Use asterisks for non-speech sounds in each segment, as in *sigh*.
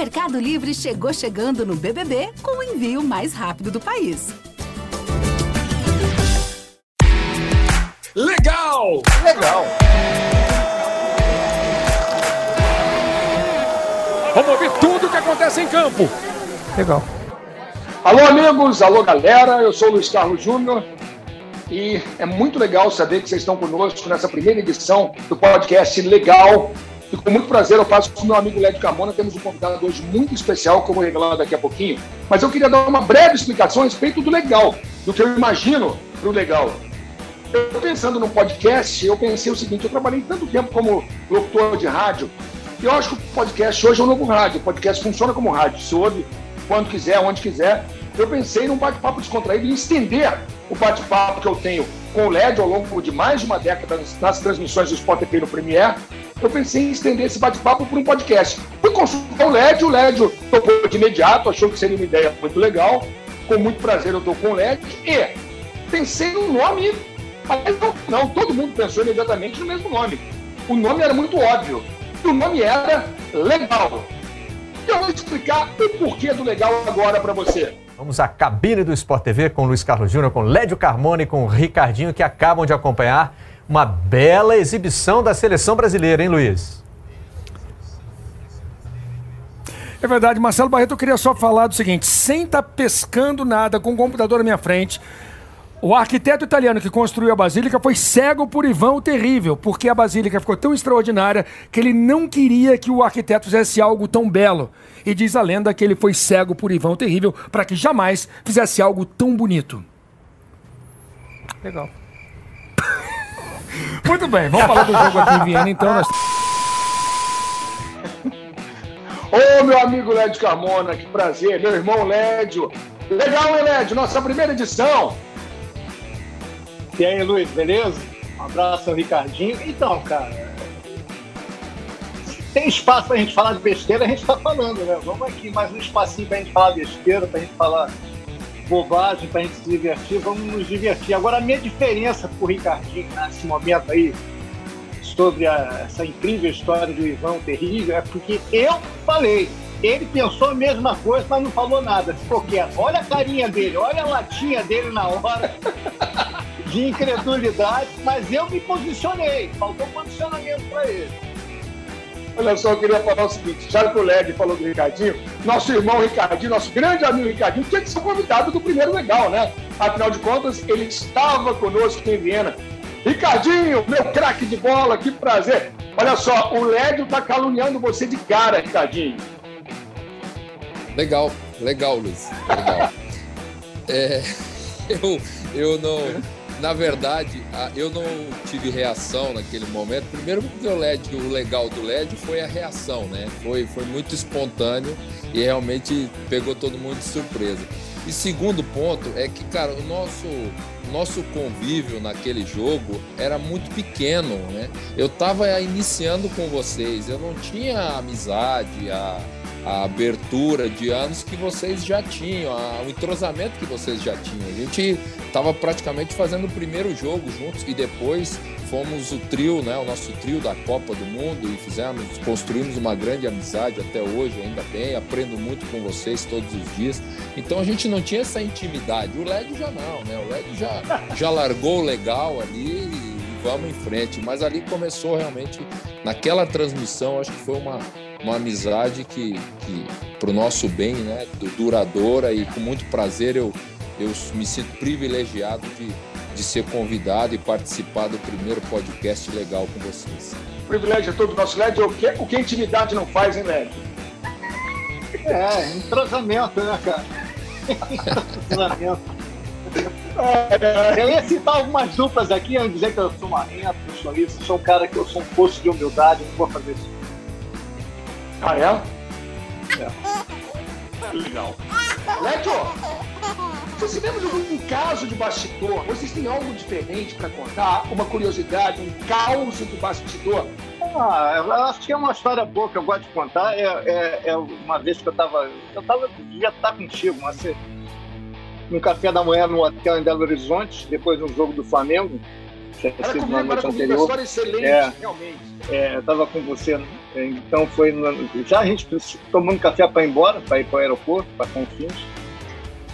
Mercado Livre chegou chegando no BBB com o envio mais rápido do país. Legal! Legal! Vamos ouvir tudo o que acontece em campo. Legal. Alô, amigos, alô, galera. Eu sou o Luiz Carlos Júnior e é muito legal saber que vocês estão conosco nessa primeira edição do podcast Legal. E com muito prazer eu passo com o meu amigo Lédio Carmona. Temos um convidado hoje muito especial, vou revelar daqui a pouquinho. Mas eu queria dar uma breve explicação a respeito do legal, do que eu imagino para o legal. Eu pensando no podcast, eu pensei o seguinte: eu trabalhei tanto tempo como locutor de rádio, e eu acho que o podcast hoje é um novo rádio. O podcast funciona como rádio, se ouve quando quiser, onde quiser. Eu pensei num bate-papo descontraído e estender o bate-papo que eu tenho com o LED ao longo de mais de uma década nas transmissões do Sport no Premiere. Eu pensei em estender esse bate-papo para um podcast. Fui consultar o LED, o LED topou de imediato, achou que seria uma ideia muito legal. Com muito prazer eu estou com o LED e pensei no nome mas não, não, todo mundo pensou imediatamente no mesmo nome. O nome era muito óbvio. E o nome era Legal. Eu vou explicar o porquê do legal agora para você. Vamos à cabine do Sport TV com Luiz Carlos Júnior, com Lédio Carmona e com Ricardinho, que acabam de acompanhar uma bela exibição da seleção brasileira, hein, Luiz? É verdade, Marcelo Barreto, eu queria só falar do seguinte: sem estar tá pescando nada com o computador na minha frente, o arquiteto italiano que construiu a Basílica foi cego por Ivan o Terrível, porque a Basílica ficou tão extraordinária que ele não queria que o arquiteto fizesse algo tão belo. E diz a lenda que ele foi cego por Ivan o Terrível para que jamais fizesse algo tão bonito. Legal. *laughs* Muito bem, vamos falar do jogo aqui em Viena, então. Nós... *laughs* Ô, meu amigo Lédio Carmona, que prazer. Meu irmão Lédio. Legal, hein, Lédio? Nossa primeira edição. E aí, Luiz, beleza? Um abraço ao Ricardinho. Então, cara, tem espaço pra gente falar de besteira, a gente tá falando, né? Vamos aqui mais um espacinho pra gente falar besteira, pra gente falar bobagem, pra gente se divertir, vamos nos divertir. Agora, a minha diferença pro Ricardinho nesse momento aí, sobre a, essa incrível história do Ivan Terrível, é porque eu falei. Ele pensou a mesma coisa, mas não falou nada, ficou quieto. Olha a carinha dele, olha a latinha dele na hora *laughs* de incredulidade, mas eu me posicionei, faltou posicionamento para ele. Olha só, eu queria falar o seguinte: já que o Led falou do Ricardinho, nosso irmão Ricardinho, nosso grande amigo Ricardinho, tinha que ser convidado do primeiro legal, né? Afinal de contas, ele estava conosco em Viena. Ricardinho, meu craque de bola, que prazer. Olha só, o Lédio tá caluniando você de cara, Ricardinho. Legal, legal, Luiz. Legal. *laughs* é, *laughs* eu, eu não na verdade, eu não tive reação naquele momento. Primeiro porque o LED, o legal do LED foi a reação, né? Foi, foi muito espontâneo e realmente pegou todo mundo de surpresa. E segundo ponto é que, cara, o nosso nosso convívio naquele jogo era muito pequeno, né? Eu estava iniciando com vocês, eu não tinha amizade, a a abertura de anos que vocês já tinham, a, o entrosamento que vocês já tinham. A gente estava praticamente fazendo o primeiro jogo juntos e depois fomos o trio, né, o nosso trio da Copa do Mundo e fizemos, construímos uma grande amizade até hoje, ainda bem, aprendo muito com vocês todos os dias. Então a gente não tinha essa intimidade. O LED já não, né? O LED já, já largou legal ali e vamos em frente. Mas ali começou realmente, naquela transmissão, acho que foi uma, uma amizade que, que para o nosso bem, né, duradoura e com muito prazer eu, eu me sinto privilegiado de, de ser convidado e participar do primeiro podcast legal com vocês. O privilégio é todo nosso, Led. O que, o que a intimidade não faz, hein, Led? É, entrosamento, né, cara? entrosamento. Eu ia citar algumas duplas aqui, eu ia dizer que eu sou marrento, eu sou isso, sou um cara que eu sou um poço de humildade, não vou fazer isso. Ah, é? É. *laughs* Legal. Leto, você se lembra de algum caso de bastidor? Vocês têm algo diferente para contar? Uma curiosidade, um caos de bastidor? Ah, eu acho que é uma história boa que eu gosto de contar. É, é, é uma vez que eu estava. Eu tava, devia estar contigo, mas você, no café da manhã no hotel em Belo Horizonte, depois do jogo do Flamengo. Tinha sido na noite anterior. Excelente, é, realmente. É, eu estava com você Então foi. Já a gente tomando café para ir embora, para ir para o aeroporto, para Confins.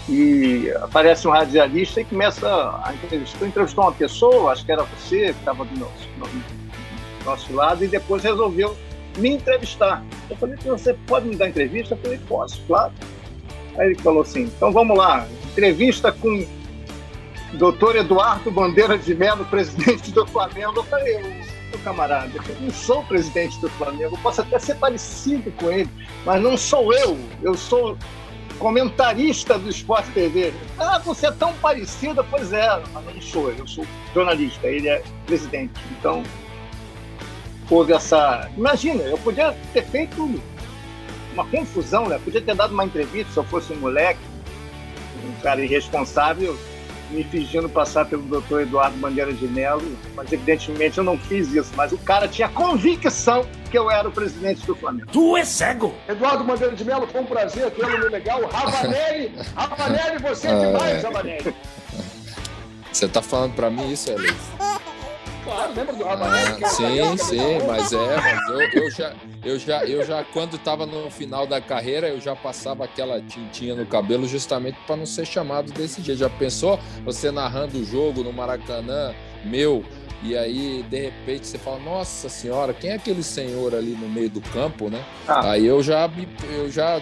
E aparece um radialista e começa a entrevistar. Entrevistou uma pessoa, acho que era você, que estava do nosso, do nosso lado, e depois resolveu me entrevistar. Eu falei, você pode me dar entrevista? Eu falei, posso, claro. Aí ele falou assim, então vamos lá, entrevista com doutor Eduardo Bandeira de Mello, presidente do Flamengo. Eu falei, camarada, eu não sou presidente do Flamengo, posso até ser parecido com ele, mas não sou eu, eu sou comentarista do Esporte TV. Ah, você é tão parecido, pois é, mas não sou eu, eu sou jornalista, ele é presidente. Então, houve essa. Imagina, eu podia ter feito uma confusão, né? Podia ter dado uma entrevista se eu fosse um moleque, um cara irresponsável, me fingindo passar pelo doutor Eduardo Bandeira de Mello, mas evidentemente eu não fiz isso. Mas o cara tinha convicção que eu era o presidente do Flamengo. Tu é cego! Eduardo Bandeira de Mello, foi um prazer tê-lo no legal. Ravanelli, *laughs* Ravanelli, você é demais, Ravanelli. Você tá falando pra mim isso, Elias? Claro, lembra do? Ah, sim, sim, mas é, mas eu, eu, já, eu já, eu já, quando estava no final da carreira, eu já passava aquela tintinha no cabelo justamente para não ser chamado desse jeito. Já pensou você narrando o jogo no Maracanã, meu, e aí de repente você fala, nossa senhora, quem é aquele senhor ali no meio do campo, né? Ah. Aí eu já, eu já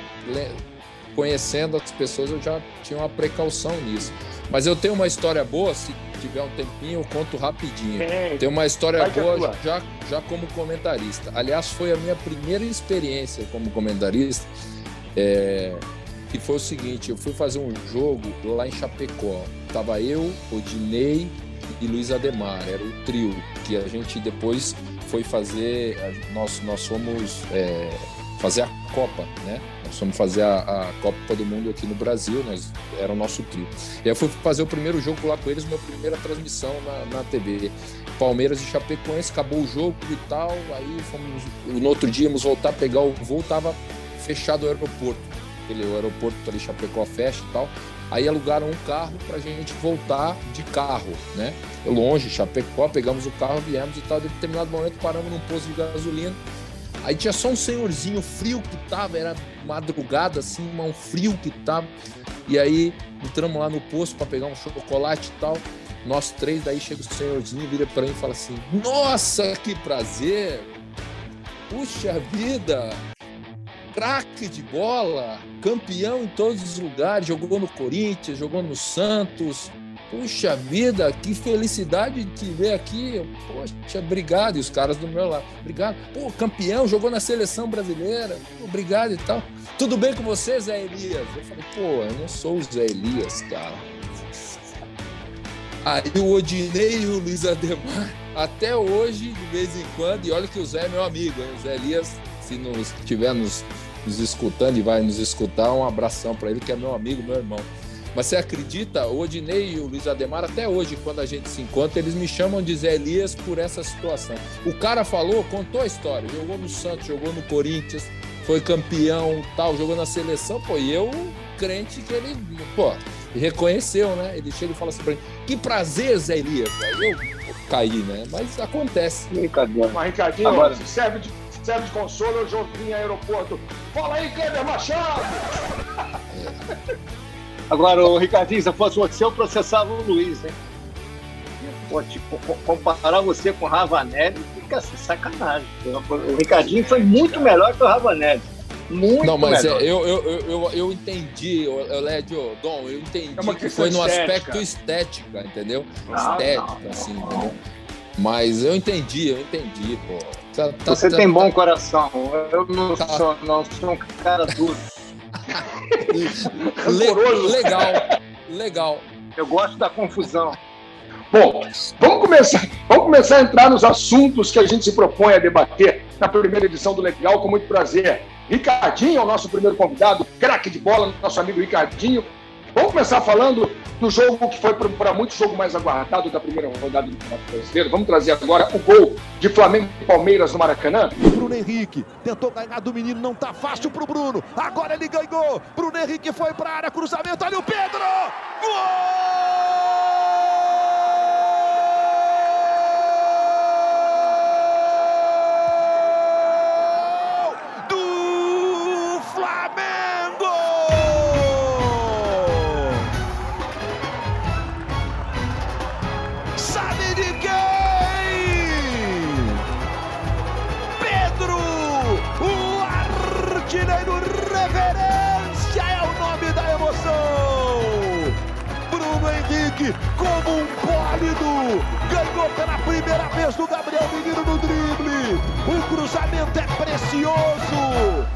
conhecendo as pessoas, eu já tinha uma precaução nisso. Mas eu tenho uma história boa, se tiver um tempinho, eu conto rapidinho. Tem uma história é boa já, já como comentarista. Aliás, foi a minha primeira experiência como comentarista. É, que foi o seguinte: eu fui fazer um jogo lá em Chapecó. Tava eu, Odinei e Luiz Ademar. Era o trio que a gente depois foi fazer. Nós, nós fomos é, fazer a Copa, né? Nós fomos fazer a, a, Copa do Mundo aqui no Brasil, nós, era o nosso trio. E eu fui fazer o primeiro jogo lá com eles, minha primeira transmissão na, na TV. Palmeiras e Chapecoense, acabou o jogo e tal, aí fomos, no outro dia íamos voltar pegar o voo, tava fechado o aeroporto. Aquele, o aeroporto ali, Chapecó fecha e tal. Aí alugaram um carro pra gente voltar de carro, né? Longe, Chapecó, pegamos o carro, viemos e tal. De determinado momento paramos num posto de gasolina Aí tinha só um senhorzinho frio que tava, era madrugada assim, um frio que tava. E aí entramos lá no posto para pegar um chocolate e tal. Nós três, daí chega o senhorzinho, vira para mim e fala assim: Nossa, que prazer! Puxa vida! Craque de bola, campeão em todos os lugares, jogou no Corinthians, jogou no Santos, Puxa vida, que felicidade de te ver aqui. Poxa, obrigado. E os caras do meu lado, obrigado. Pô, campeão, jogou na seleção brasileira. Obrigado e tal. Tudo bem com você, Zé Elias? Eu falei, pô, eu não sou o Zé Elias, cara. Aí o Odinei e o Luiz Ademar, até hoje, de vez em quando, e olha que o Zé é meu amigo, hein? o Zé Elias, se nos estiver nos, nos escutando e vai nos escutar, um abração para ele, que é meu amigo, meu irmão. Mas você acredita, o Odinei e o Luiz Ademar, até hoje, quando a gente se encontra, eles me chamam de Zé Elias por essa situação. O cara falou, contou a história, jogou no Santos, jogou no Corinthians, foi campeão, tal, jogou na seleção, pô, e eu, crente que ele, pô, reconheceu, né? Ele chega e fala assim pra mim, que prazer, Zé Elias. Aí eu caí, né? Mas acontece. Ricardinho. Mas, Ricardinho, Agora... se serve de, serve de consolo, eu joguei em aeroporto. Fala aí, Kleber Machado! É. Agora, o Ricardinho, se fosse você, eu processava o Luiz, hein? Pô, tipo, comparar você com o Ravanelli fica assim, sacanagem. O Ricardinho foi muito melhor que o Ravanelli. Muito Não, mas melhor. É, eu, eu, eu, eu entendi, Lédio, Dom, eu entendi é que foi no estética. aspecto estética, entendeu? Ah, Estética, não, assim, não. entendeu? Mas eu entendi, eu entendi, pô. Tá, tá, você tá, tem bom coração. Eu não, tá. sou, não sou um cara duro. Le legal, legal. Eu gosto da confusão. Bom, vamos começar, vamos começar a entrar nos assuntos que a gente se propõe a debater na primeira edição do Legal, com muito prazer. Ricardinho é o nosso primeiro convidado, craque de bola, nosso amigo Ricardinho. Vamos começar falando do jogo que foi para muito jogo mais aguardado da primeira rodada do Campeonato Brasileiro. Vamos trazer agora o gol de Flamengo e Palmeiras no Maracanã. Bruno Henrique tentou ganhar do menino, não tá fácil pro Bruno. Agora ele ganhou. Bruno Henrique foi para área, cruzamento ali o Pedro. Gol! Ganhou pela primeira vez do Gabriel Menino no drible. O cruzamento é precioso.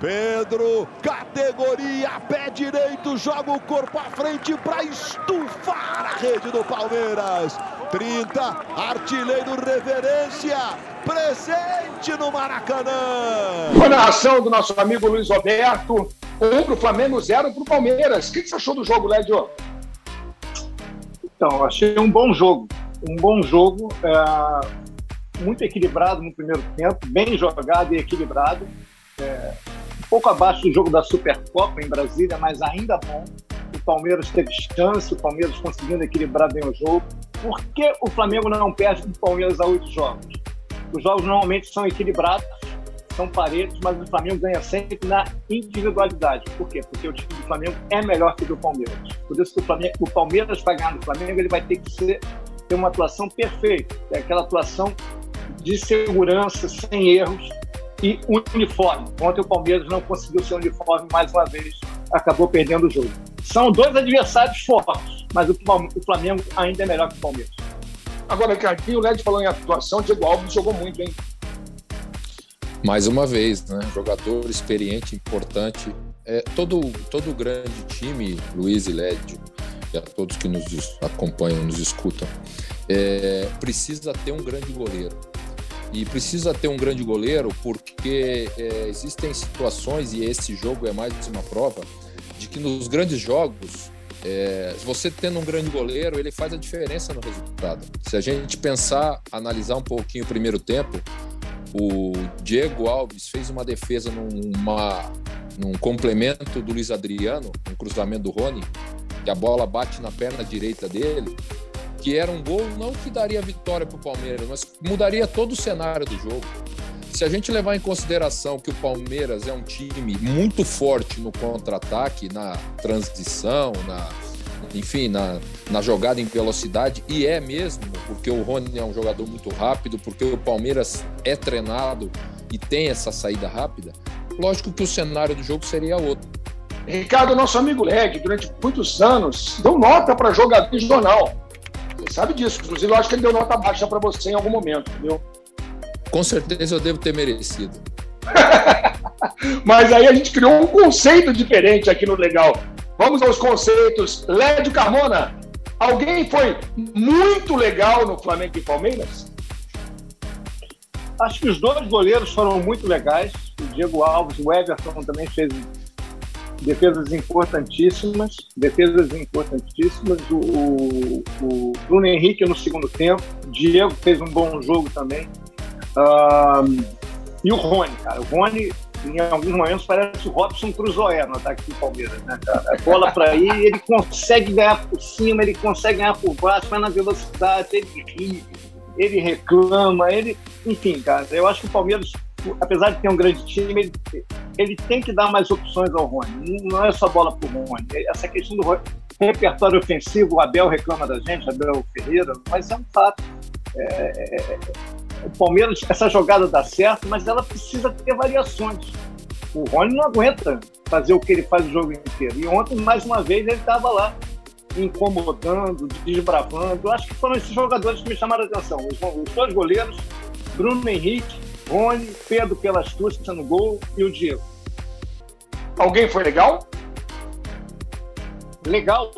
Pedro, categoria pé direito, joga o corpo à frente para estufar a rede do Palmeiras. 30, artilheiro reverência, presente no Maracanã. Com a narração do nosso amigo Luiz Roberto, um para o Flamengo, zero para o Palmeiras. O que você achou do jogo, Lédio? Então, achei um bom jogo. Um bom jogo, é, muito equilibrado no primeiro tempo, bem jogado e equilibrado. É, pouco abaixo do jogo da Supercopa em Brasília, mas ainda bom. O Palmeiras teve chance, o Palmeiras conseguindo equilibrar bem o jogo. Por que o Flamengo não perde do Palmeiras a oito jogos? Os jogos normalmente são equilibrados, são parelhos, mas o Flamengo ganha sempre na individualidade. Por quê? Porque o time do Flamengo é melhor que o do Palmeiras. Por isso que o, Flamengo, o Palmeiras vai ganhar do Flamengo, ele vai ter que ser, ter uma atuação perfeita. É aquela atuação de segurança, sem erros, e uniforme. Ontem o Palmeiras não conseguiu ser uniforme mais uma vez, acabou perdendo o jogo. São dois adversários fortes, mas o Flamengo ainda é melhor que o Palmeiras. Agora, Ricardinho, o Led falou em atuação, Diego Alves jogou muito, hein? Mais uma vez, né? Jogador experiente, importante. É, todo, todo grande time, Luiz e Lédio, e a todos que nos acompanham, nos escutam, é, precisa ter um grande goleiro e precisa ter um grande goleiro porque é, existem situações, e esse jogo é mais uma prova, de que nos grandes jogos, é, você tendo um grande goleiro, ele faz a diferença no resultado. Se a gente pensar, analisar um pouquinho o primeiro tempo, o Diego Alves fez uma defesa numa, num complemento do Luiz Adriano, um cruzamento do Rony, que a bola bate na perna direita dele que era um gol não que daria vitória para o Palmeiras, mas mudaria todo o cenário do jogo. Se a gente levar em consideração que o Palmeiras é um time muito forte no contra-ataque, na transição, na, enfim, na, na jogada em velocidade, e é mesmo, porque o Rony é um jogador muito rápido, porque o Palmeiras é treinado e tem essa saída rápida, lógico que o cenário do jogo seria outro. Ricardo, nosso amigo Leg, durante muitos anos, deu nota para jogador de jornal. Você sabe disso. Inclusive, eu acho que ele deu nota baixa para você em algum momento, entendeu? Com certeza eu devo ter merecido. *laughs* Mas aí a gente criou um conceito diferente aqui no Legal. Vamos aos conceitos. Lédio Carmona, alguém foi muito legal no Flamengo e Palmeiras? Acho que os dois goleiros foram muito legais. O Diego Alves, o Everton também fez defesas importantíssimas, defesas importantíssimas. O, o, o, Bruno Henrique no segundo tempo, Diego fez um bom jogo também. Um, e o Rony, cara. O Rony, em alguns momentos, parece o Robson Cruzoé no ataque do Palmeiras, né, cara? A bola para ir, ele consegue ganhar por cima, ele consegue ganhar por baixo, vai na velocidade, ele ri, ele reclama, ele. Enfim, cara, eu acho que o Palmeiras apesar de ter um grande time, ele, ele tem que dar mais opções ao Rony. Não é só bola para o Rony. Essa questão do repertório ofensivo, o Abel reclama da gente, Abel Ferreira, mas é um fato. É, é, é, o Palmeiras, essa jogada dá certo, mas ela precisa ter variações. O Rony não aguenta fazer o que ele faz o jogo inteiro. E ontem, mais uma vez, ele estava lá incomodando, desbravando. Eu acho que foram esses jogadores que me chamaram a atenção. Os, os dois goleiros, Bruno Henrique Rony, Pedro pela astúcia no gol e o Diego. Alguém foi legal? Legal?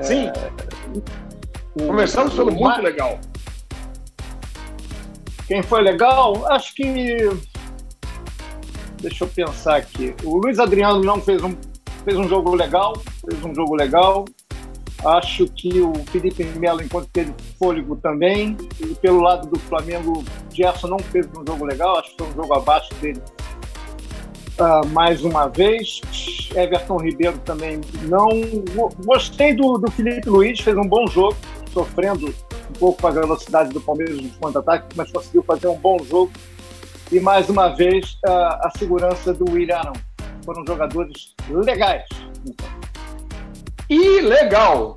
Sim. É... Começamos pelo muito legal. Quem foi legal? Acho que. Deixa eu pensar aqui. O Luiz Adriano não fez um, fez um jogo legal. Fez um jogo legal. Acho que o Felipe Melo, enquanto teve fôlego também. E pelo lado do Flamengo, Gerson não fez um jogo legal, acho que foi um jogo abaixo dele uh, mais uma vez. Everton Ribeiro também não. Gostei do, do Felipe Luiz, fez um bom jogo, sofrendo um pouco com a velocidade do Palmeiras nos contra-ataques, mas conseguiu fazer um bom jogo. E mais uma vez, uh, a segurança do William Arão. Foram jogadores legais. E legal.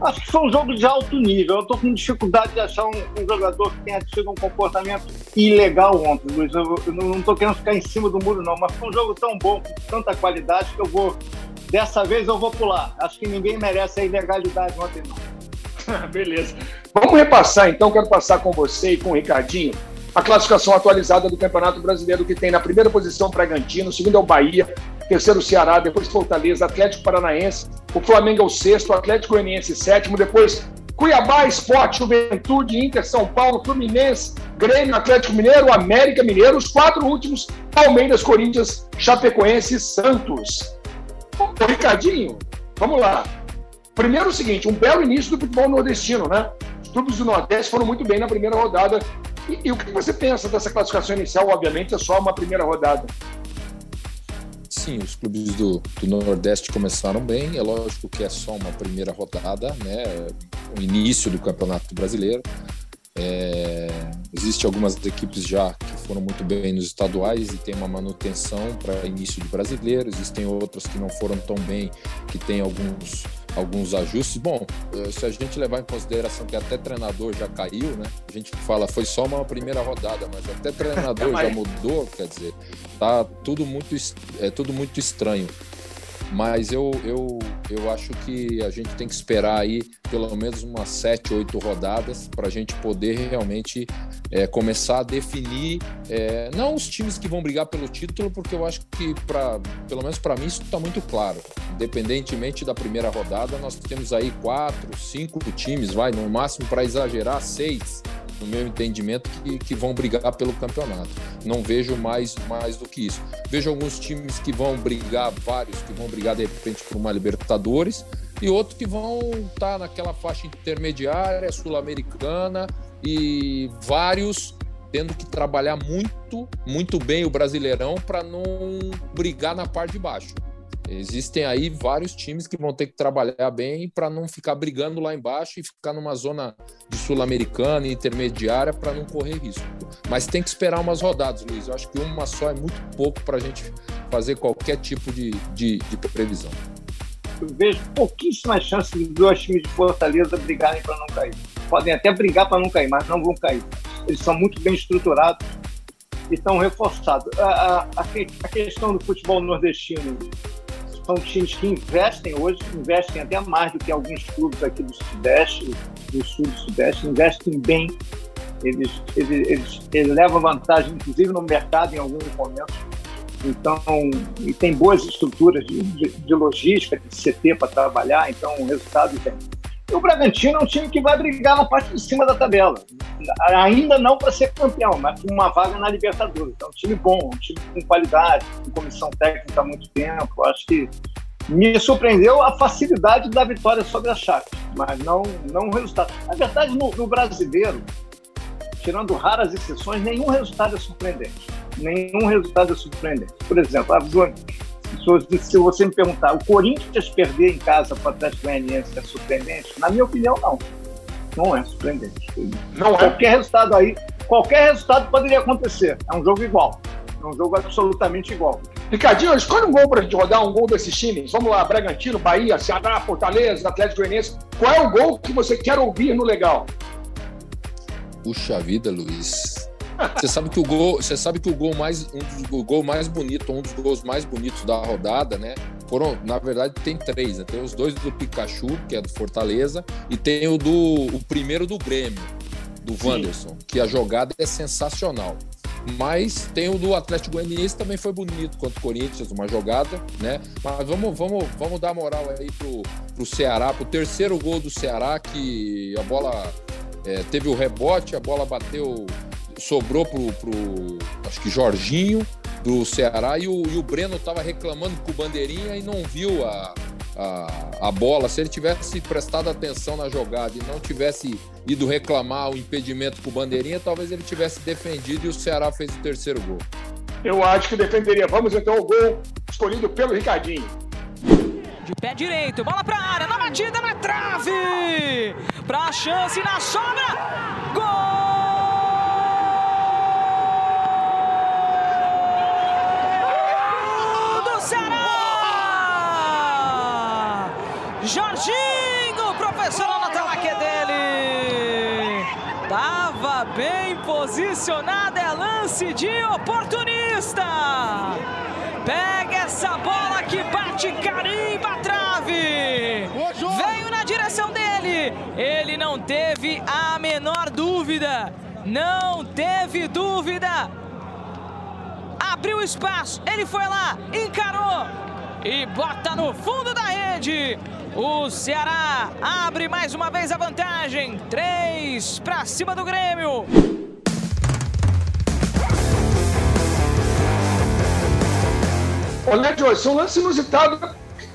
Acho que foi um jogo de alto nível. Eu estou com dificuldade de achar um, um, jogador que tenha tido um comportamento ilegal ontem, Luiz. Eu, eu não estou querendo ficar em cima do muro, não, mas foi um jogo tão bom, com tanta qualidade, que eu vou Dessa vez eu vou pular. Acho que ninguém merece a ilegalidade ontem, não. *laughs* Beleza. Vamos repassar então, quero passar com você e com o Ricardinho a classificação atualizada do Campeonato Brasileiro, que tem na primeira posição Bragantino, segundo é o Bahia, terceiro Ceará, depois Fortaleza, Atlético Paranaense, o Flamengo é o sexto, o Atlético Goianiense sétimo, depois Cuiabá, Esporte, Juventude, Inter, São Paulo, Fluminense, Grêmio, Atlético Mineiro, América Mineiro, os quatro últimos, Palmeiras, Corinthians, Chapecoense e Santos. Ô, Ricardinho, vamos lá. Primeiro o seguinte, um belo início do futebol nordestino, né? Os clubes do Nordeste foram muito bem na primeira rodada. E, e o que você pensa dessa classificação inicial? Obviamente é só uma primeira rodada. Sim, os clubes do, do Nordeste começaram bem. É lógico que é só uma primeira rodada, né? O início do Campeonato Brasileiro. É, Existem algumas equipes já que foram muito bem nos estaduais e tem uma manutenção para início de brasileiro. Existem outras que não foram tão bem, que tem alguns, alguns ajustes. Bom, eh, se a gente levar em consideração que até treinador já caiu, né? A gente fala foi só uma primeira rodada, mas até treinador *laughs* já mudou, quer dizer, tá tudo muito é tudo muito estranho. Mas eu, eu, eu acho que a gente tem que esperar aí pelo menos umas sete, oito rodadas para a gente poder realmente é, começar a definir, é, não os times que vão brigar pelo título, porque eu acho que, pra, pelo menos para mim, isso está muito claro. Independentemente da primeira rodada, nós temos aí quatro, cinco times, vai, no máximo para exagerar, seis no meu entendimento, que, que vão brigar pelo campeonato. Não vejo mais, mais do que isso. Vejo alguns times que vão brigar, vários que vão brigar de repente por uma Libertadores, e outros que vão estar tá naquela faixa intermediária, sul-americana, e vários tendo que trabalhar muito, muito bem o Brasileirão para não brigar na parte de baixo. Existem aí vários times que vão ter que trabalhar bem para não ficar brigando lá embaixo e ficar numa zona de sul-americana intermediária para não correr risco. Mas tem que esperar umas rodadas, Luiz. Eu acho que uma só é muito pouco para a gente fazer qualquer tipo de, de, de previsão. Eu vejo pouquíssimas chances de dois times de Fortaleza brigarem para não cair. Podem até brigar para não cair, mas não vão cair. Eles são muito bem estruturados e estão reforçados. A, a, a, questão do futebol nordestino são times que investem hoje, investem até mais do que alguns clubes aqui do Sudeste, do Sul do Sudeste, investem bem. Eles, eles, eles, eles levam vantagem, inclusive no mercado em alguns momentos. Então, e tem boas estruturas de, de, de logística, de CT para trabalhar, então o resultado tem. E o Bragantino é um time que vai brigar na parte de cima da tabela. Ainda não para ser campeão, mas com uma vaga na Libertadores. Então, é um time bom, um time com qualidade, com comissão técnica há muito tempo. Acho que me surpreendeu a facilidade da vitória sobre a Chape, mas não, não o resultado. Na verdade, no, no brasileiro, tirando raras exceções, nenhum resultado é surpreendente. Nenhum resultado é surpreendente. Por exemplo, a se você me perguntar, o Corinthians perder em casa para o Atlético Goianiense é surpreendente? Na minha opinião, não. Não é surpreendente. Não é? Qualquer resultado aí, qualquer resultado poderia acontecer. É um jogo igual. É um jogo absolutamente igual. Ricardinho, escolhe um gol para a gente rodar, um gol desses times. Vamos lá, Bragantino, Bahia, Ceará, Fortaleza, Atlético Goianiense. Qual é o gol que você quer ouvir no legal? Puxa vida, Luiz. Você sabe que o gol, você sabe que o gol mais um dos, o gol mais bonito, um dos gols mais bonitos da rodada, né? Foram, na verdade, tem três, né? Tem os dois do Pikachu, que é do Fortaleza, e tem o do o primeiro do Grêmio, do Wanderson, Sim. que a jogada é sensacional. Mas tem o do Atlético Goianiense também foi bonito contra o Corinthians, uma jogada, né? Mas vamos, vamos, vamos dar moral aí pro, pro Ceará, pro terceiro gol do Ceará, que a bola é, teve o rebote, a bola bateu sobrou pro, pro acho que Jorginho do Ceará e o, e o Breno estava reclamando com o Bandeirinha e não viu a, a, a, bola. Se ele tivesse prestado atenção na jogada e não tivesse ido reclamar o impedimento com o Bandeirinha, talvez ele tivesse defendido e o Ceará fez o terceiro gol. Eu acho que defenderia. Vamos então ao gol escolhido pelo Ricardinho. De pé direito, bola para a área, na batida, na trave! Para a chance, na sobra! Gol! Jorginho, professor Anatalaque dele. Tava bem posicionado, é lance de oportunista. Pega essa bola que bate, carimba a trave. Veio na direção dele. Ele não teve a menor dúvida. Não teve dúvida. Abriu espaço, ele foi lá, encarou e bota no fundo da rede. O Ceará abre mais uma vez a vantagem. Três para cima do Grêmio. Olha, é um lance inusitado.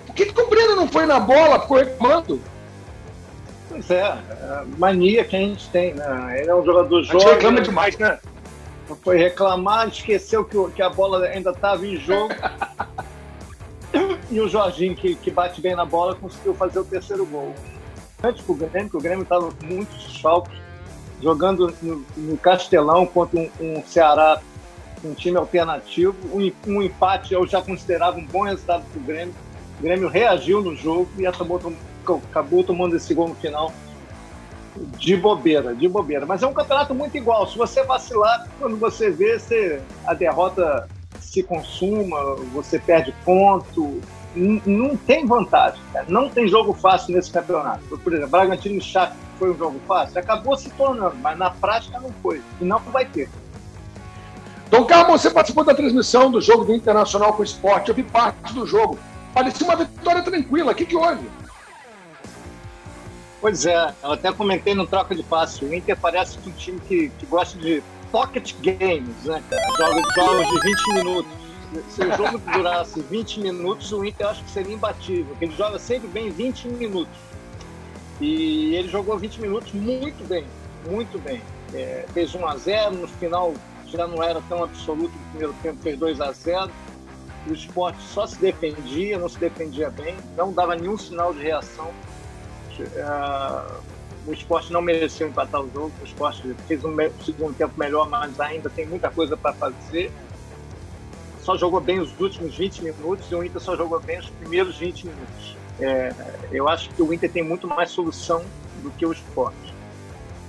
Por que, que o Breno não foi na bola? Ficou reclamando? Pois é, mania que a gente tem, né? Ele é um jogador jovem. A gente reclama demais, né? Foi reclamar, esqueceu que, que a bola ainda estava em jogo. *laughs* e o Jorginho, que, que bate bem na bola, conseguiu fazer o terceiro gol. Antes pro Grêmio, que o Grêmio estava com muitos desfalques, jogando no, no, Castelão contra um, um Ceará, um time alternativo. Um, um, empate eu já considerava um bom resultado para o Grêmio. O Grêmio reagiu no jogo e acabou, acabou tomando esse gol no final de bobeira, de bobeira. Mas é um campeonato muito igual. Se você vacilar, quando você vê, você, a derrota se consuma, você perde ponto. N não tem vantagem, cara. não tem jogo fácil nesse campeonato. Por exemplo, Bragantino e Chaco foi um jogo fácil, acabou se tornando, mas na prática não foi. E não vai ter. Dom Carlos, você participou da transmissão do jogo do Internacional com o esporte. Eu vi parte do jogo. Parecia uma vitória tranquila. O que, que houve? Pois é, eu até comentei no troca de passe. O Inter parece um time que, que gosta de pocket games, né, Jogos, jogos de 20 minutos. Se o jogo durasse 20 minutos, o Inter acho que seria imbatível, porque ele joga sempre bem 20 minutos. E ele jogou 20 minutos muito bem, muito bem. É, fez 1 a 0 no final já não era tão absoluto no primeiro tempo, fez 2 a 0 O esporte só se defendia, não se defendia bem, não dava nenhum sinal de reação. Uh, o esporte não mereceu empatar o jogo, o esporte fez um segundo tempo melhor, mas ainda tem muita coisa para fazer. Só jogou bem os últimos 20 minutos e o Inter só jogou bem os primeiros 20 minutos. É, eu acho que o Inter tem muito mais solução do que o esporte.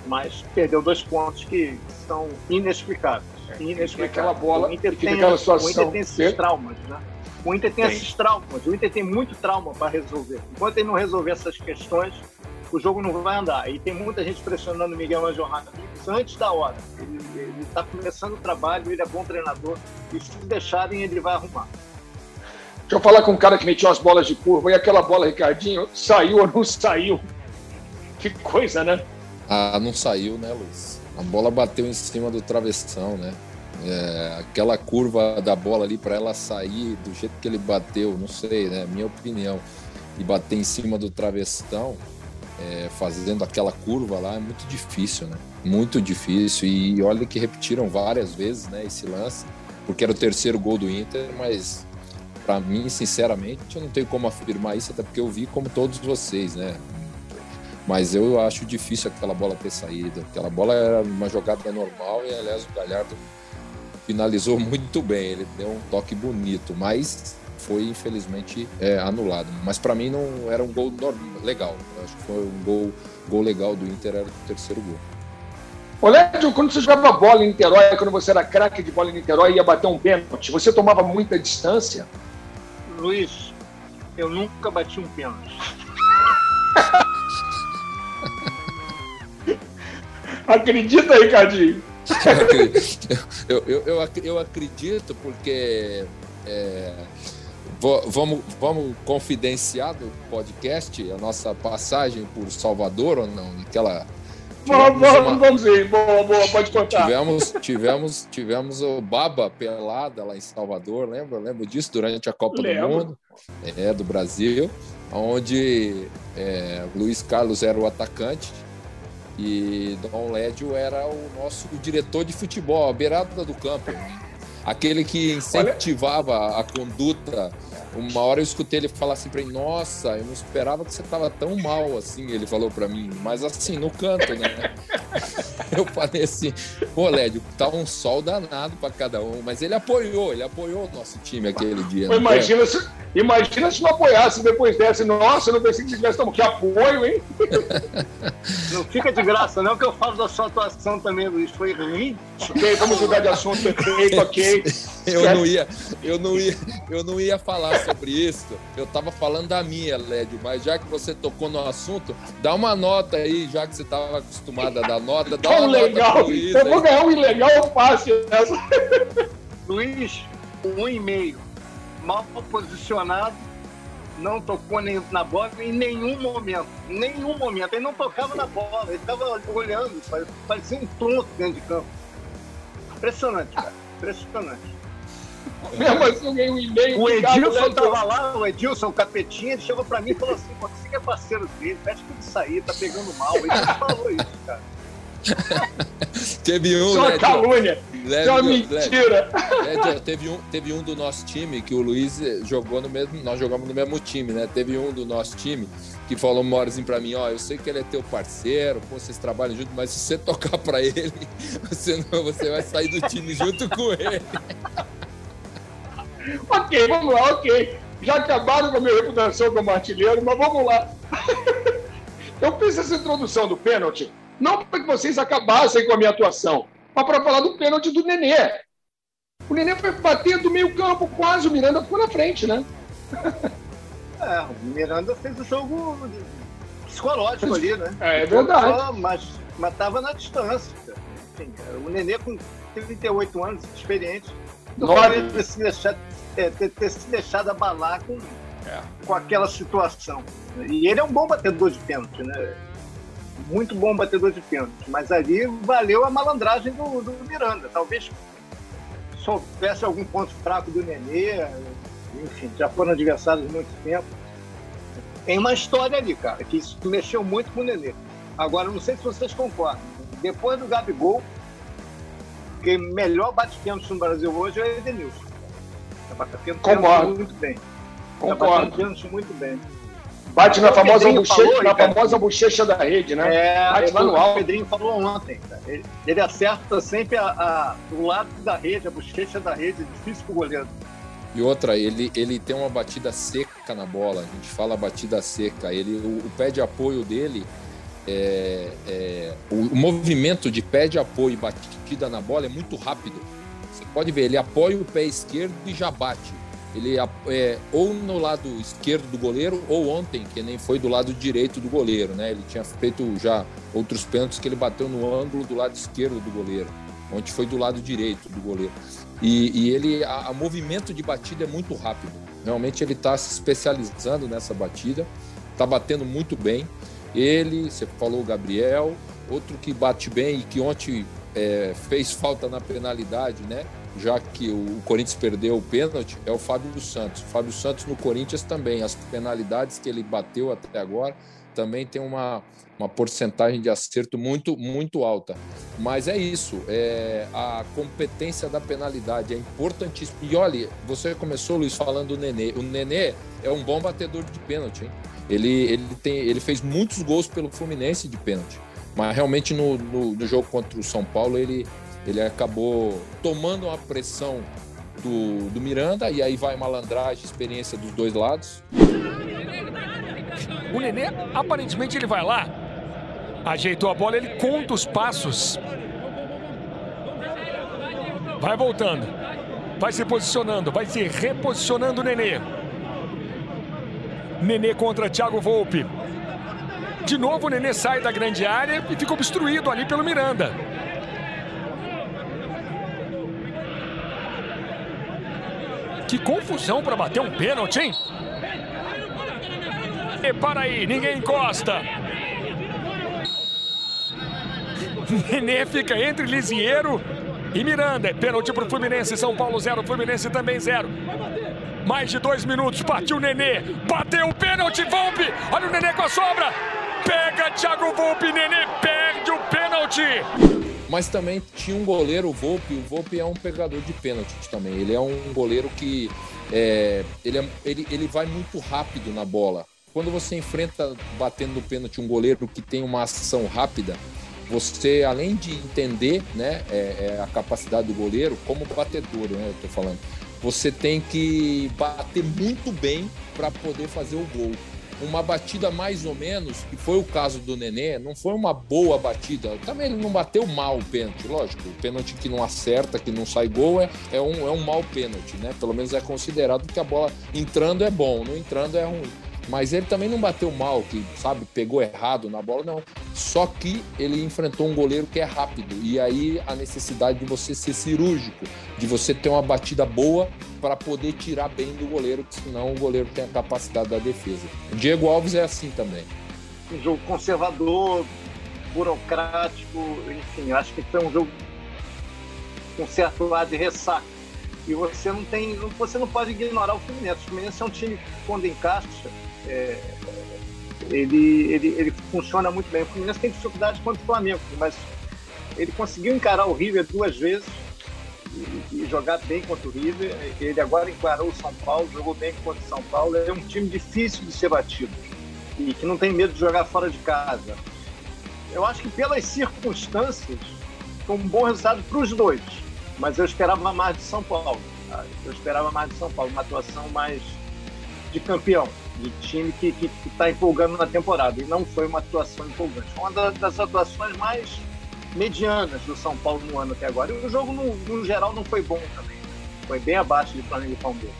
Mas perdeu dois pontos que são inexplicáveis. É, inexplicáveis. Aquela bola, o Inter tem, aquela situação, o Inter tem esses traumas, né? O Inter tem, tem, esses traumas, o Inter tem muito trauma para resolver. Enquanto ele não resolver essas questões, o jogo não vai andar. E tem muita gente pressionando o Miguel Angel Ramírez antes da hora. Ele está começando o trabalho, ele é bom treinador, e se deixarem, ele vai arrumar. Deixa eu falar com um cara que metia umas bolas de curva, e aquela bola, Ricardinho, saiu ou não saiu? Que coisa, né? Ah, não saiu, né, Luiz? A bola bateu em cima do travessão, né? É, aquela curva da bola ali para ela sair do jeito que ele bateu, não sei, né? Minha opinião. E bater em cima do travessão, é, fazendo aquela curva lá é muito difícil, né? Muito difícil. E olha que repetiram várias vezes, né? Esse lance, porque era o terceiro gol do Inter, mas para mim, sinceramente, eu não tenho como afirmar isso, até porque eu vi como todos vocês, né? Mas eu acho difícil aquela bola ter saído. Aquela bola era uma jogada normal e, aliás, o Galhardo finalizou *laughs* muito bem. Ele deu um toque bonito, mas foi infelizmente é, anulado. Mas para mim não era um gol legal. Eu acho que foi um gol, gol legal do Inter, era o terceiro gol. Ô, quando você jogava bola em Niterói, quando você era craque de bola em Niterói e ia bater um pênalti, você tomava muita distância? Luiz, eu nunca bati um pênalti. *laughs* Acredita, Ricardinho? *laughs* Eu, eu, eu, eu acredito porque é, Vamos, vamos confidenciar do podcast a nossa passagem por Salvador ou não? Aquela. Vamos, vamos, vamos ir. Boa, boa, pode contar. Tivemos, tivemos, tivemos o Baba pelada lá em Salvador, lembra? Lembro disso durante a Copa Lembro. do Mundo, é, do Brasil, onde é, Luiz Carlos era o atacante e Dom Lédio era o nosso diretor de futebol, a beirada do campo. Aquele que incentivava a conduta uma hora eu escutei ele falar assim pra mim, nossa, eu não esperava que você tava tão mal assim, ele falou pra mim, mas assim, no canto, né? *laughs* eu falei assim, pô, Lédio, tá um sol danado pra cada um, mas ele apoiou, ele apoiou o nosso time aquele dia. Pô, imagina, se, imagina se não apoiasse depois dessa, nossa, eu não pensei que você tivesse tão que apoio, hein? *laughs* não fica de graça, não, que eu falo da sua atuação também, Luiz, foi ridículo ok? Vamos mudar de assunto, perfeito, ok. *laughs* Eu não ia, eu não ia, eu não ia falar sobre isso. Eu estava falando da minha, Lédio, mas já que você tocou no assunto, dá uma nota aí, já que você estava acostumada a dar nota, dá uma um legal. nota Luiz, Eu vou ganhar um ilegal fácil nessa. *laughs* Luiz, um e meio. Mal posicionado, não tocou nem na bola em nenhum momento. Nenhum momento. Ele não tocava na bola, ele estava olhando, parecia um tonto dentro de campo. Impressionante, cara. Impressionante. Mesmo assim, eu ganhei um e-mail. O Edilson tava lá, o Edilson, o capetinha, ele chegou pra mim e falou assim: você que é parceiro dele, pede pra ele sair, tá pegando mal. Ele falou isso, cara. *laughs* Teve um, Isso é uma Lédio, calúnia. Isso é uma Lédio, mentira. Lédio, teve, um, teve um do nosso time que o Luiz jogou no mesmo. Nós jogamos no mesmo time, né? Teve um do nosso time que falou horazinho pra mim: Ó, eu sei que ele é teu parceiro, pô, vocês trabalham junto, mas se você tocar pra ele, *laughs* você, não, você vai sair do time junto com ele. *laughs* Ok, vamos lá, ok. Já acabaram com a minha reputação como artilheiro, mas vamos lá. *laughs* Eu fiz essa introdução do pênalti, não para que vocês acabassem com a minha atuação, mas para falar do pênalti do Nenê. O Nenê foi bater do meio campo, quase o Miranda ficou na frente, né? É, o Miranda fez o jogo psicológico ali, né? É, é verdade. Só, Mas, mas tava na distância. Enfim, o Nenê com 38 anos, experiente, não poderia ter se deixado, é, ter, ter se deixado abalar com, com aquela situação. E ele é um bom batedor de pênalti, né? Muito bom batedor de pênalti. Mas ali valeu a malandragem do, do Miranda. Talvez soubesse algum ponto fraco do Nenê, enfim, já foram adversários há muito tempo. Tem uma história ali, cara, que isso mexeu muito com o Nenê. Agora, não sei se vocês concordam. Depois do Gabigol, quem melhor bate pênalti no Brasil hoje é o Edenilson. Tá batendo Concordo. muito bem. Tá Concordo. batendo pênalti muito bem. Bate na O famosa, bochecha, falou, na famosa bochecha da rede, né? É, Bate o. Pedrinho falou ontem. cara. Ele, ele acerta sempre a, a- o lado da rede, a bochecha da rede, é difícil pro goleiro. E outra, ele, ele tem uma batida seca na bola. A gente fala batida seca. Ele, o, o pé de apoio dele, é, é- o, o movimento de pé de apoio e batida na bola é muito rápido. Você pode ver, ele apoia o pé esquerdo e já bate. Ele é, ou no lado esquerdo do goleiro, ou ontem, que nem foi do lado direito do goleiro, né? Ele tinha feito já outros pênaltis que ele bateu no ângulo do lado esquerdo do goleiro. Ontem foi do lado direito do goleiro. E, e ele, a, a movimento de batida é muito rápido. Realmente ele está se especializando nessa batida, está batendo muito bem. Ele, você falou o Gabriel, outro que bate bem e que ontem é, fez falta na penalidade, né? Já que o Corinthians perdeu o pênalti, é o Fábio Santos. O Fábio Santos no Corinthians também, as penalidades que ele bateu até agora também tem uma, uma porcentagem de acerto muito, muito alta. Mas é isso, é, a competência da penalidade é importantíssima. E olha, você começou, Luiz, falando do Nenê. O Nenê é um bom batedor de pênalti, hein? Ele, ele, tem, ele fez muitos gols pelo Fluminense de pênalti. Mas realmente no, no, no jogo contra o São Paulo ele, ele acabou tomando uma pressão do, do Miranda e aí vai malandragem, experiência dos dois lados. O Nenê, aparentemente, ele vai lá, ajeitou a bola, ele conta os passos. Vai voltando, vai se posicionando, vai se reposicionando o Nenê. Nenê contra Thiago Volpe. De novo o Nenê sai da grande área e fica obstruído ali pelo Miranda. Que confusão para bater um pênalti, hein? Para aí, ninguém encosta. Nenê fica entre Lisieiro e Miranda. É pênalti para o Fluminense. São Paulo 0, Fluminense também 0. Mais de dois minutos, partiu o Nenê. Bateu o pênalti, Volpe. Olha o Nenê com a sobra. Pega Thiago Volpe, Nenê perde o pênalti. Mas também tinha um goleiro, o Volpe. O Volpe é um pegador de pênalti também. Ele é um goleiro que é, ele, é- ele, ele vai muito rápido na bola. Quando você enfrenta batendo no pênalti um goleiro que tem uma ação rápida, você, além de entender né, é, é a capacidade do goleiro, como batedor, né, eu tô falando, você tem que bater muito bem para poder fazer o gol. uma batida mais ou menos, que foi o caso do Nenê, não foi uma boa batida. Também ele não bateu mal o pênalti, lógico. O pênalti que não acerta, que não sai gol, é, é, um, é um mau pênalti, né? Pelo menos é considerado que a bola entrando é bom, não entrando é ruim. Mas ele também não bateu mal, que, sabe, pegou errado na bola, não. Só que ele enfrentou um goleiro que é rápido. E aí a necessidade de você ser cirúrgico, de você ter uma batida boa para poder tirar bem do goleiro, senão o goleiro tem a capacidade da defesa. O Diego Alves é assim também. Um jogo conservador, burocrático, enfim, acho que foi um jogo com certo lado de ressaca. E você não tem, você não pode ignorar o Fluminense. O Fluminense é um time que, quando encaixa, é, ele, ele, ele funciona muito bem. O Fluminense tem dificuldade contra o Flamengo, mas ele conseguiu encarar o River duas vezes e, e, jogar bem contra o River. Ele agora encarou o São Paulo, jogou bem contra o São Paulo. É um time difícil de ser batido e que não tem medo de jogar fora de casa. Eu acho que pelas circunstâncias foi um bom resultado para os dois, mas eu esperava mais de São Paulo. Eu esperava mais de São Paulo, uma atuação mais de campeão de time que está empolgando na temporada. E não foi uma atuação empolgante. Foi uma das atuações mais medianas do São Paulo no ano até agora. E o jogo, no, no geral, não foi bom também. Foi bem abaixo de Flamengo e Palmeiras.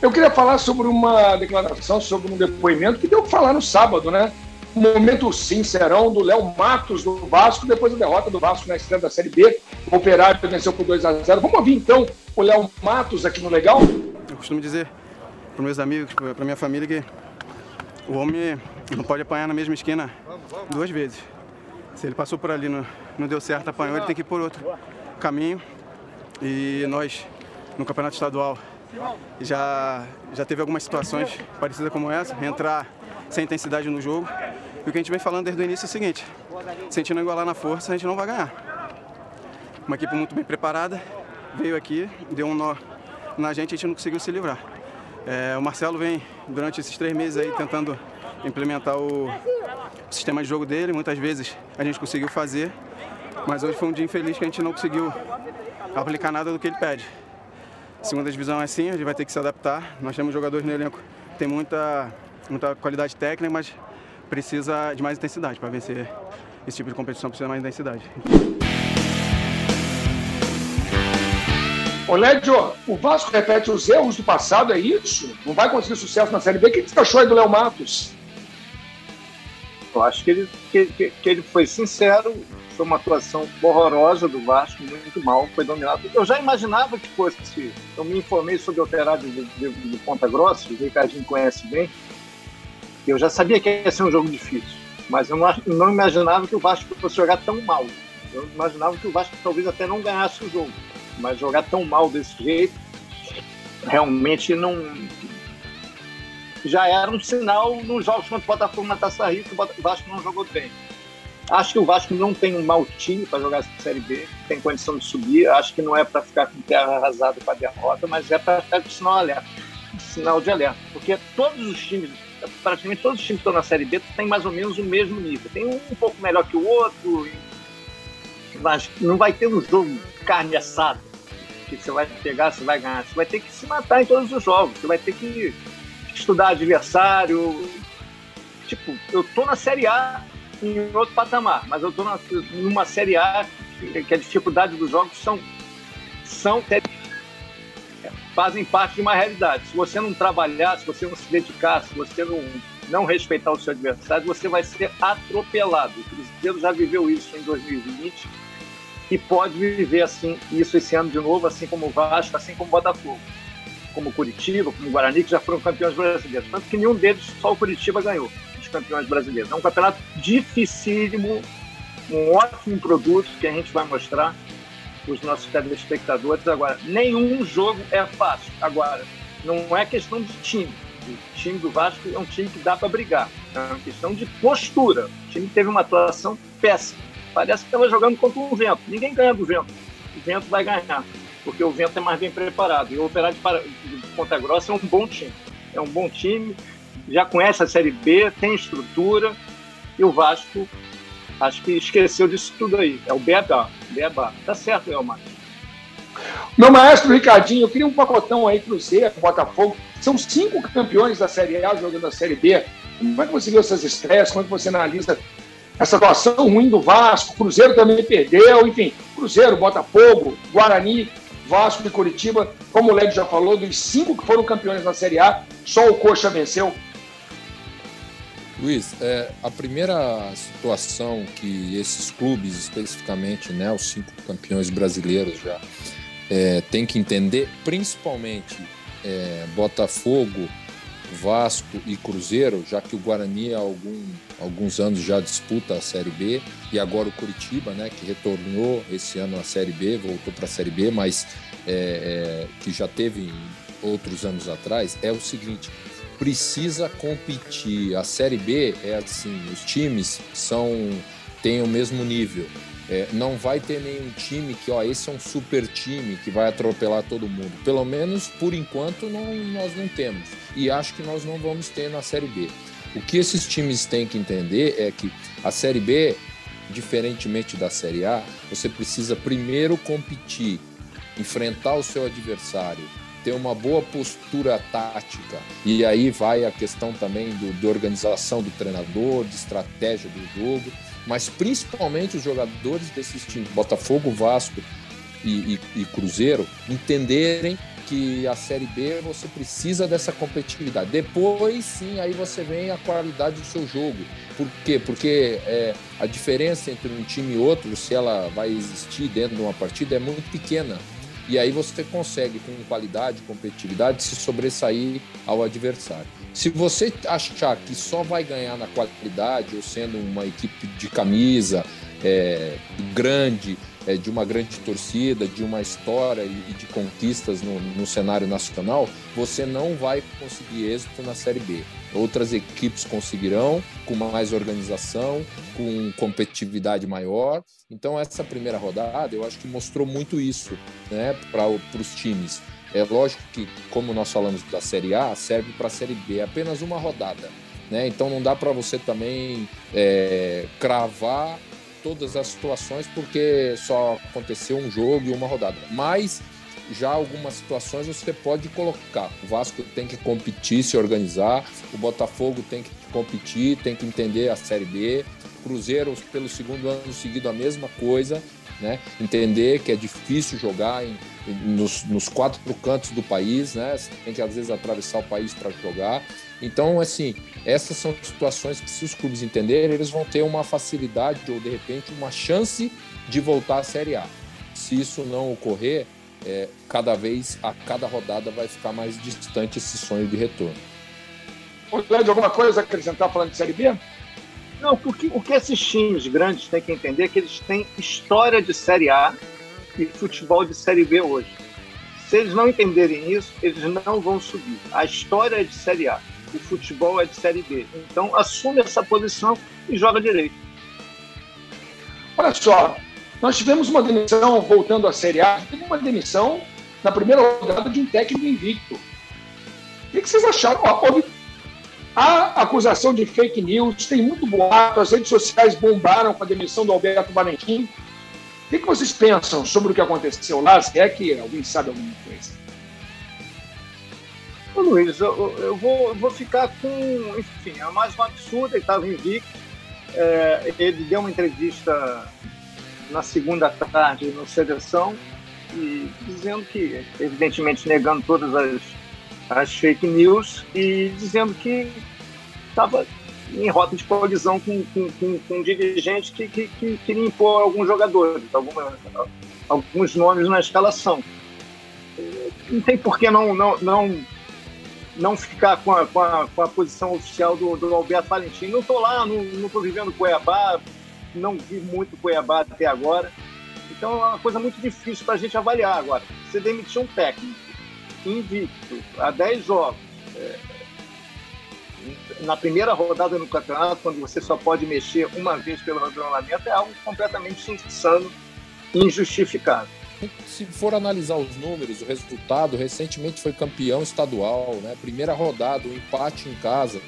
Eu queria falar sobre uma declaração, sobre um depoimento que deu que falar no sábado, né? Um momento sincerão do Léo Matos do Vasco, depois da derrota do Vasco na estreia da Série B. O Operário venceu por 2 a 0 Vamos ouvir então o Léo Matos aqui no Legal? Eu costumo dizer para meus amigos, para minha família, que o homem não pode apanhar na mesma esquina duas vezes. Se ele passou por ali, não, não deu certo, apanhou, ele tem que ir por outro caminho. E nós, no campeonato estadual, já, já teve algumas situações parecidas como essa, entrar sem intensidade no jogo. E o que a gente vem falando desde o início é o seguinte, se a igualar na força, a gente não vai ganhar. Uma equipe muito bem preparada, veio aqui, deu um nó na gente, a gente não conseguiu se livrar. É, o Marcelo vem durante esses três meses aí tentando implementar o sistema de jogo dele. Muitas vezes a gente conseguiu fazer, mas hoje foi um dia infeliz que a gente não conseguiu aplicar nada do que ele pede. Segunda divisão é assim, a gente vai ter que se adaptar. Nós temos jogadores no elenco que tem muita, muita qualidade técnica, mas precisa de mais intensidade para vencer esse tipo de competição, precisa de mais intensidade. Ô, Lédio, o Vasco repete os erros do passado, é isso? Não vai conseguir sucesso na Série B? O que você achou aí do Léo Matos? Eu acho que ele, que, que, ele foi sincero, foi uma atuação horrorosa do Vasco, muito mal, foi dominado. Eu já imaginava que fosse. Eu me informei sobre o operário de, de, de Ponta Grossa, o Ricardinho conhece bem. Eu já sabia que ia ser um jogo difícil, mas eu não, não imaginava que o Vasco fosse jogar tão mal. Eu imaginava que o Vasco talvez até não ganhasse o jogo mas jogar tão mal desse jeito realmente não. Já era um sinal nos jogos contra o Botafogo na Taça Rio que o Vasco não jogou bem. Acho que o Vasco não tem um mau time para jogar essa Série B, tem condição de subir. Acho que não é para ficar com terra arrasada com a derrota, mas é para ficar com sinal alerta, sinal de alerta. Porque todos os times, praticamente todos os times que estão na Série B têm mais ou menos o mesmo nível. Tem um um pouco melhor que o outro, mas não vai ter um jogo carne assada que você vai pegar, você vai ganhar. Você vai ter que se matar em todos os jogos. Você vai ter que estudar adversário. Tipo, eu tô na Série A em outro patamar, mas eu tô na, numa Série A que a dificuldade dos jogos são, são fazem parte de uma realidade. Se você não trabalhar, se você não se dedicar, se você não, não respeitar o seu adversário, você vai ser atropelado. O Cruzeiro já viveu isso em 2020 e pode viver assim isso esse ano de novo, assim como o Vasco, assim como o Botafogo, como o Curitiba, como o Guarani, que já foram campeões brasileiros. Tanto que nenhum deles, só o Curitiba ganhou os campeões brasileiros. É um campeonato dificílimo, um ótimo produto que a gente vai mostrar para os nossos telespectadores. Agora, nenhum jogo é fácil. Agora, não é questão de time. O time do Vasco é um time que dá para brigar. É uma questão de postura. O time teve uma atuação péssima Parece que estava jogando contra um vento. Ninguém ganha do vento. O vento vai ganhar, porque o vento é mais bem preparado. E o Operário de, Ponta Grossa é um bom time. É um bom time, já conhece a Série B, tem estrutura. E o Vasco, acho que esqueceu disso tudo aí. É o Beabá. Beabá. Tá certo, Elmar. Meu maestro Ricardinho, eu queria um pacotão aí Cruzeiro, Botafogo. São cinco campeões da Série A jogando a Série B. Como é que você viu essas estresses? Como é que você analisa essa situação ruim do Vasco? Cruzeiro também perdeu, enfim. Cruzeiro, Botafogo, Guarani, Vasco e Curitiba. Como o Led já falou, dos cinco que foram campeões na Série A, só o Coxa venceu. Luiz, é, a primeira situação que esses clubes, especificamente, né, os cinco campeões brasileiros já, é, tem que entender, principalmente é, Botafogo, Vasco e Cruzeiro, já que o Guarani há algum, alguns anos já disputa a Série B, e agora o Curitiba, né, que retornou esse ano à Série B, voltou para a Série B, mas é, é, que já teve outros anos atrás, é o seguinte: precisa competir. A Série B é assim, os times são têm o mesmo nível. É, não vai ter nenhum time que, ó, esse é um super time que vai atropelar todo mundo. Pelo menos por enquanto não, nós não temos. E acho que nós não vamos ter na Série B. O que esses times têm que entender é que a Série B, diferentemente da Série A, você precisa primeiro competir, enfrentar o seu adversário, ter uma boa postura tática. E aí vai a questão também do, de organização do treinador, de estratégia do jogo, mas principalmente os jogadores desses times, Botafogo, Vasco e, e, e Cruzeiro, entenderem que a Série B você precisa dessa competitividade. Depois, sim, aí você vem a qualidade do seu jogo. Por quê? Porque é, a diferença entre um time e outro, se ela vai existir dentro de uma partida, é muito pequena. E aí você consegue, com qualidade, competitividade, se sobressair ao adversário. Se você achar que só vai ganhar na qualidade, ou sendo uma equipe de camisa é, grande, é, de uma grande torcida, de uma história e, de conquistas no, no cenário nacional, você não vai conseguir êxito na Série B. Outras equipes conseguirão, com mais organização, com competitividade maior. Então, essa primeira rodada, eu acho que mostrou muito isso né, para os times. É lógico que, como nós falamos da Série A, serve para a Série B, é apenas uma rodada. Né? Então, não dá para você também é, cravar todas as situações porque só aconteceu um jogo e uma rodada. Mas já algumas situações você pode colocar. O Vasco tem que competir, se organizar, o Botafogo tem que competir, tem que entender a Série B, Cruzeiro pelo segundo ano seguido a mesma coisa, né? Entender que é difícil jogar em, nos, nos, quatro cantos do país, né? Você tem que às vezes atravessar o país para jogar. Então, assim, essas são situações que se os clubes entenderem, eles vão ter uma facilidade ou de repente uma chance de voltar à Série A. Se isso não ocorrer, é, cada vez, a cada rodada, vai ficar mais distante esse sonho de retorno. Led, alguma coisa a acrescentar falando de Série B? Não, porque o que esses times grandes têm que entender é que eles têm história de Série A e futebol de Série B hoje. Se eles não entenderem isso, eles não vão subir. A história é de Série A, o futebol é de Série B. Então, assume essa posição e joga direito. Olha só, nós tivemos uma demissão, voltando à Série A, teve uma demissão na primeira rodada de um técnico invicto. O que vocês acharam? A acusação de fake news, tem muito boato, as redes sociais bombaram com a demissão do Alberto Valentim. O que vocês pensam sobre o que aconteceu lá? Se é que alguém sabe alguma coisa? Ô Luiz, eu, eu, vou, eu vou ficar com. Enfim, é mais um absurdo, ele estava invicto. É, ele deu uma entrevista na segunda tarde no Seleção e dizendo que, evidentemente, negando todas as, as fake news e dizendo que estava em rota de colisão com, com, com, com um dirigente que, que, que, queria impor alguns jogadores, alguma, alguns nomes na escalação. Não tem por que não, não, não, não ficar com a, com, a, com a posição oficial do, do Alberto Valentim. Não estou lá, não estou vivendo Cuiabá, não vi muito Cuiabá até agora. Então é uma coisa muito difícil para a gente avaliar agora. Você demitiu um técnico invicto há 10 jogos, é, na primeira rodada no campeonato, quando você só pode mexer uma vez pelo regulamento, é algo completamente insano e injustificado. Se for analisar os números, o resultado, recentemente foi campeão estadual, né? Primeira rodada, um empate em casa,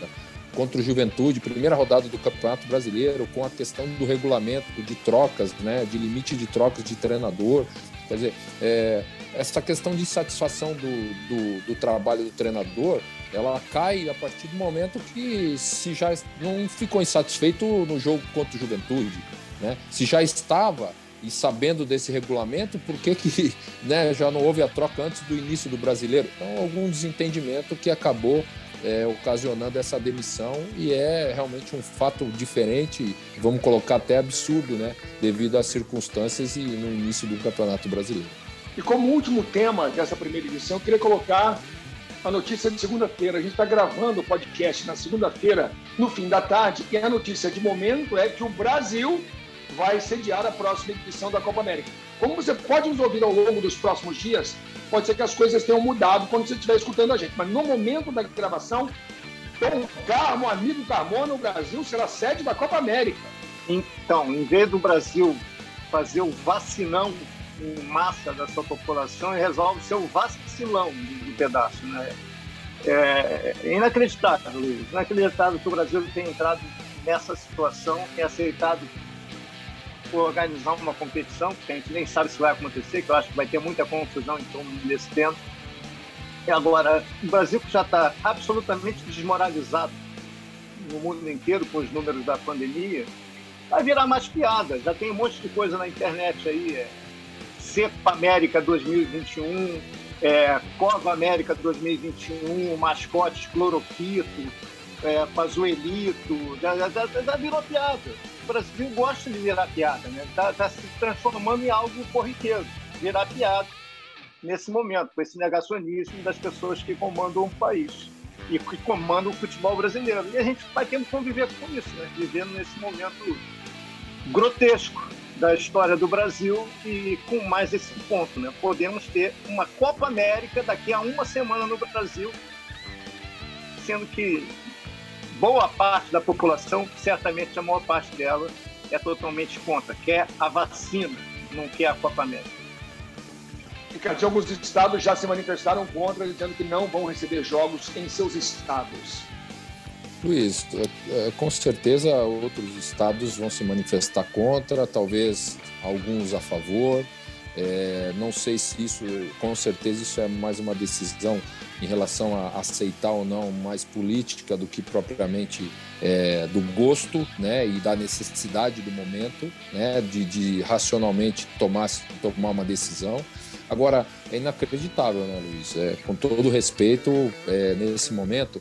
contra o Juventude, primeira rodada do Campeonato Brasileiro, com a questão do regulamento de trocas, né, de limite de trocas de treinador, Quer dizer, é, essa questão de insatisfação do, do, do, trabalho do treinador, ela cai a partir do momento que se já não ficou insatisfeito no jogo contra o Juventude, né? Se já estava e sabendo desse regulamento, por que, que *laughs* né, já não houve a troca antes do início do brasileiro? Então, algum desentendimento que acabou é, ocasionando essa demissão e é realmente um fato diferente, vamos colocar até absurdo, né, devido às circunstâncias e no início do Campeonato Brasileiro. E como último tema dessa primeira edição, eu queria colocar a notícia de segunda-feira. A gente está gravando o podcast na segunda-feira, no fim da tarde, e a notícia de momento é que o Brasil vai sediar a próxima edição da Copa América. Como você pode nos ouvir ao longo dos próximos dias, pode ser que as coisas tenham mudado quando você estiver escutando a gente. Mas no momento da gravação, Tom Carmo, amigo Carmona, o Brasil será sede da Copa América. Então, em vez do Brasil fazer o vacinão em massa da sua população, ele resolve ser o vacilão pedaço. Né? É, é inacreditável, Luiz. Inacreditável que o Brasil tenha entrado nessa situação, tenha aceitado organizar uma competição, que a gente nem sabe se vai acontecer, que eu acho que vai ter muita confusão em torno desse tempo. E agora, o Brasil que já está absolutamente desmoralizado no mundo inteiro com os números da pandemia, vai virar mais piada. Já tem um monte de coisa na internet aí. É, Cepa América 2021, é, Cova América 2021, mascotes cloroquito, é, pazuelito, já, já, já, virou piada. O Brasil gosta de virar piada, né? Está tá se transformando em algo corriqueiro, virar piada nesse momento, com esse negacionismo das pessoas que comandam o país e que comandam o futebol brasileiro. E a gente vai tendo que conviver com isso, né? vivendo nesse momento grotesco da história do Brasil e com mais esse ponto, né? Podemos ter uma Copa América daqui a uma semana no Brasil, sendo que boa parte da população, certamente a maior parte dela, é totalmente contra, quer a vacina, não quer a Copa América. Ricardo, alguns estados já se manifestaram contra, dizendo que não vão receber jogos em seus estados. Luiz, é, é, com certeza outros estados vão se manifestar contra, talvez alguns a favor. É, não sei se isso, com certeza, isso é mais uma decisão em relação a aceitar ou não mais política do que propriamente é, do gosto né, e da necessidade do momento né, de, de racionalmente tomar, tomar uma decisão. Agora, é inacreditável, né, Luiz? É, com todo respeito, é, nesse momento,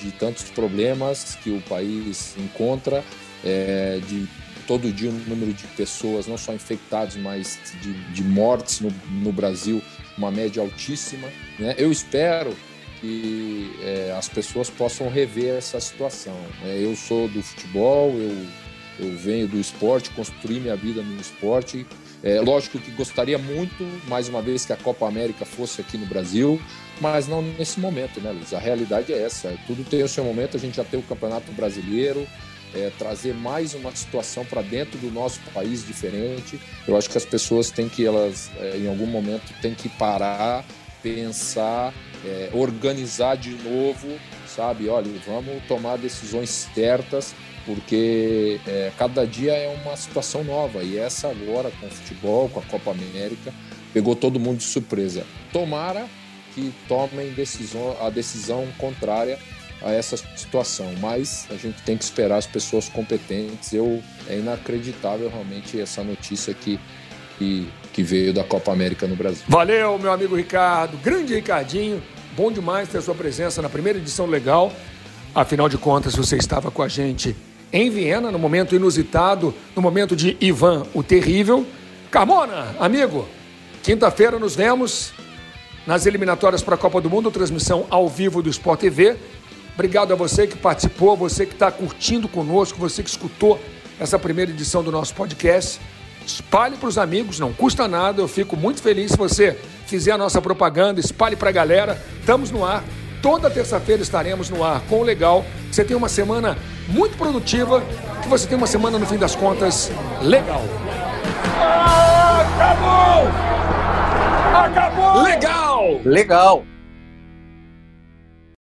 de tantos problemas que o país encontra, é, de todo dia o número de pessoas, não só infectados, mas de, de mortes no, no, Brasil, uma média altíssima. Né? Eu espero que é, as pessoas possam rever essa situação. Né? Eu sou do futebol, eu, eu venho do esporte, construí minha vida no esporte. É, lógico que gostaria muito, mais uma vez, que a Copa América fosse aqui no Brasil, mas não nesse momento, né, Luiz? A realidade é essa. Tudo tem o seu momento, a gente já tem o Campeonato Brasileiro, é, trazer mais uma situação para dentro do nosso país diferente. Eu acho que as pessoas têm que, elas, é, em algum momento, têm que parar, pensar, é, organizar de novo, sabe? Olha, vamos tomar decisões certas, porque é, cada dia é uma situação nova. E essa agora, com o futebol, com a Copa América, pegou todo mundo de surpresa. Tomara que tomem decisão, a decisão contrária a essa situação, mas a gente tem que esperar as pessoas competentes. Eu é inacreditável realmente essa notícia que, que, que veio da Copa América no Brasil. Valeu, meu amigo Ricardo, grande Ricardinho, bom demais ter sua presença na primeira edição legal. Afinal de contas, você estava com a gente em Viena, no momento inusitado, no momento de Ivan o Terrível. Carmona, amigo, quinta-feira nos vemos nas eliminatórias para a Copa do Mundo, transmissão ao vivo do Sport TV. Obrigado a você que participou, você que está curtindo conosco, você que escutou essa primeira edição do nosso podcast. Espalhe para os amigos, não custa nada. Eu fico muito feliz se você fizer a nossa propaganda, espalhe para a galera. Estamos no ar. Toda terça-feira estaremos no ar com o Legal. Você tem uma semana muito produtiva, que você tem uma semana, no fim das contas, legal. acabou! Acabou! Legal! Legal!